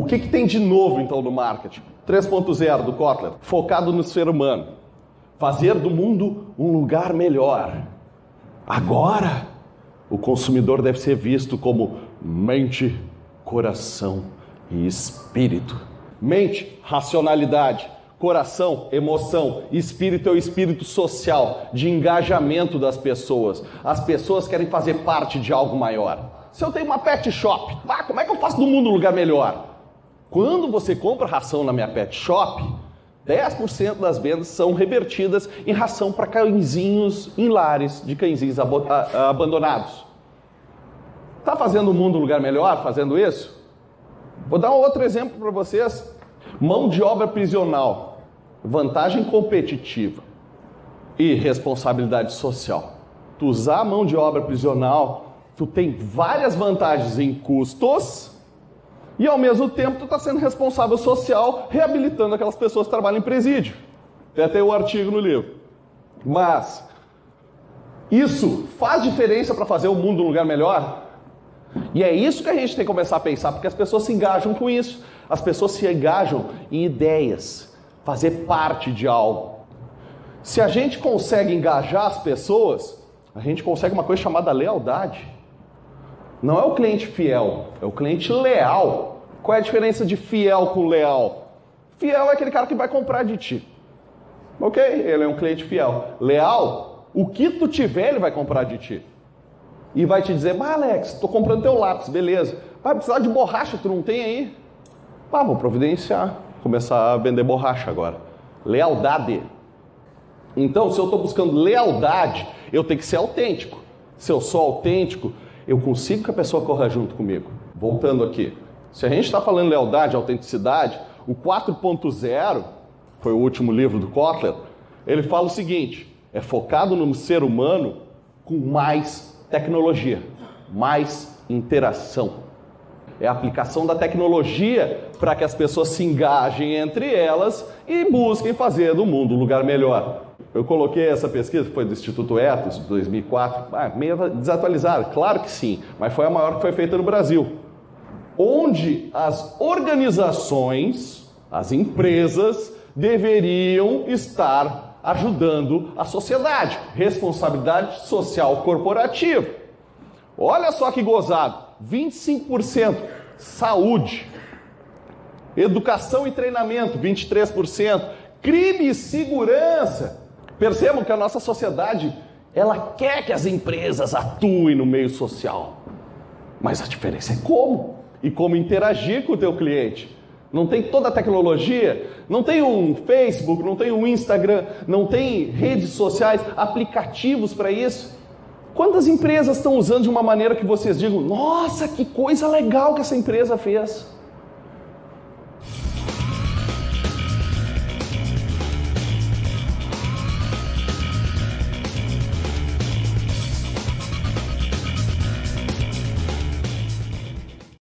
O que, que tem de novo então no marketing? 3.0 do Kotler, focado no ser humano. Fazer do mundo um lugar melhor. Agora, o consumidor deve ser visto como mente, coração e espírito. Mente, racionalidade. Coração, emoção. Espírito é o espírito social, de engajamento das pessoas. As pessoas querem fazer parte de algo maior. Se eu tenho uma pet shop, ah, como é que eu faço do mundo um lugar melhor? Quando você compra ração na minha pet shop, 10% das vendas são revertidas em ração para cãezinhos em lares de cãezinhos abandonados. Está fazendo o mundo um lugar melhor fazendo isso? Vou dar um outro exemplo para vocês. Mão de obra prisional, vantagem competitiva e responsabilidade social. Tu usar a mão de obra prisional, tu tem várias vantagens em custos e ao mesmo tempo tu está sendo responsável social, reabilitando aquelas pessoas que trabalham em presídio. Tem até o artigo no livro. Mas isso faz diferença para fazer o mundo um lugar melhor? E é isso que a gente tem que começar a pensar, porque as pessoas se engajam com isso. As pessoas se engajam em ideias, fazer parte de algo. Se a gente consegue engajar as pessoas, a gente consegue uma coisa chamada lealdade. Não é o cliente fiel, é o cliente leal. Qual é a diferença de fiel com leal? Fiel é aquele cara que vai comprar de ti. Ok? Ele é um cliente fiel. Leal, o que tu tiver, ele vai comprar de ti e vai te dizer, mas Alex, estou comprando teu lápis, beleza. Vai precisar de borracha, tu não tem aí? Pá, vou providenciar, começar a vender borracha agora. Lealdade. Então, se eu estou buscando lealdade, eu tenho que ser autêntico. Se eu sou autêntico, eu consigo que a pessoa corra junto comigo. Voltando aqui. Se a gente está falando lealdade, autenticidade, o 4.0, foi o último livro do Kotler, ele fala o seguinte: é focado no ser humano com mais tecnologia, mais interação. É a aplicação da tecnologia para que as pessoas se engajem entre elas e busquem fazer do mundo um lugar melhor. Eu coloquei essa pesquisa, foi do Instituto Etos, de 2004, ah, meio desatualizada, claro que sim, mas foi a maior que foi feita no Brasil. Onde as organizações, as empresas, deveriam estar ajudando a sociedade. Responsabilidade social corporativa. Olha só que gozado: 25%. Saúde. Educação e treinamento, 23%. Crime e segurança. Percebam que a nossa sociedade, ela quer que as empresas atuem no meio social. Mas a diferença é como e como interagir com o teu cliente não tem toda a tecnologia, não tem um Facebook, não tem um Instagram, não tem redes sociais, aplicativos para isso. Quantas empresas estão usando de uma maneira que vocês digam, nossa, que coisa legal que essa empresa fez?